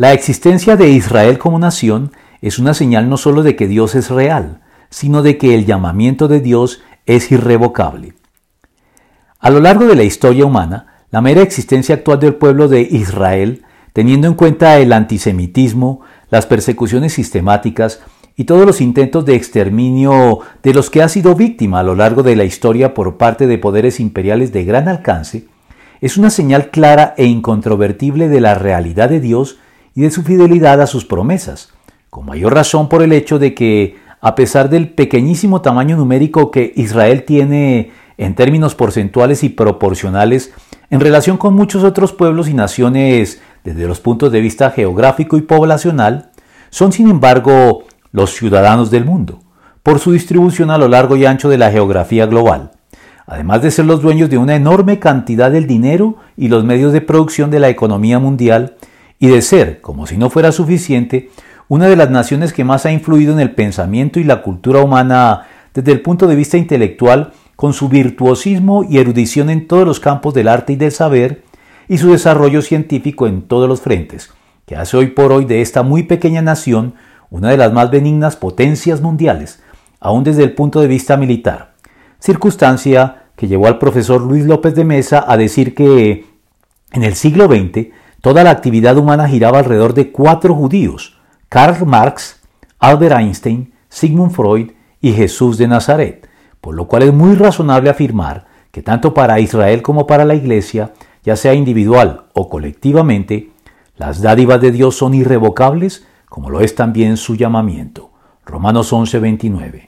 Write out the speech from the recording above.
La existencia de Israel como nación es una señal no solo de que Dios es real, sino de que el llamamiento de Dios es irrevocable. A lo largo de la historia humana, la mera existencia actual del pueblo de Israel, teniendo en cuenta el antisemitismo, las persecuciones sistemáticas y todos los intentos de exterminio de los que ha sido víctima a lo largo de la historia por parte de poderes imperiales de gran alcance, es una señal clara e incontrovertible de la realidad de Dios de su fidelidad a sus promesas, con mayor razón por el hecho de que, a pesar del pequeñísimo tamaño numérico que Israel tiene en términos porcentuales y proporcionales en relación con muchos otros pueblos y naciones desde los puntos de vista geográfico y poblacional, son sin embargo los ciudadanos del mundo, por su distribución a lo largo y ancho de la geografía global, además de ser los dueños de una enorme cantidad del dinero y los medios de producción de la economía mundial, y de ser, como si no fuera suficiente, una de las naciones que más ha influido en el pensamiento y la cultura humana desde el punto de vista intelectual, con su virtuosismo y erudición en todos los campos del arte y del saber, y su desarrollo científico en todos los frentes, que hace hoy por hoy de esta muy pequeña nación una de las más benignas potencias mundiales, aún desde el punto de vista militar, circunstancia que llevó al profesor Luis López de Mesa a decir que en el siglo XX toda la actividad humana giraba alrededor de cuatro judíos, Karl Marx, Albert Einstein, Sigmund Freud y Jesús de Nazaret, por lo cual es muy razonable afirmar que tanto para Israel como para la Iglesia, ya sea individual o colectivamente, las dádivas de Dios son irrevocables, como lo es también su llamamiento. Romanos 11:29.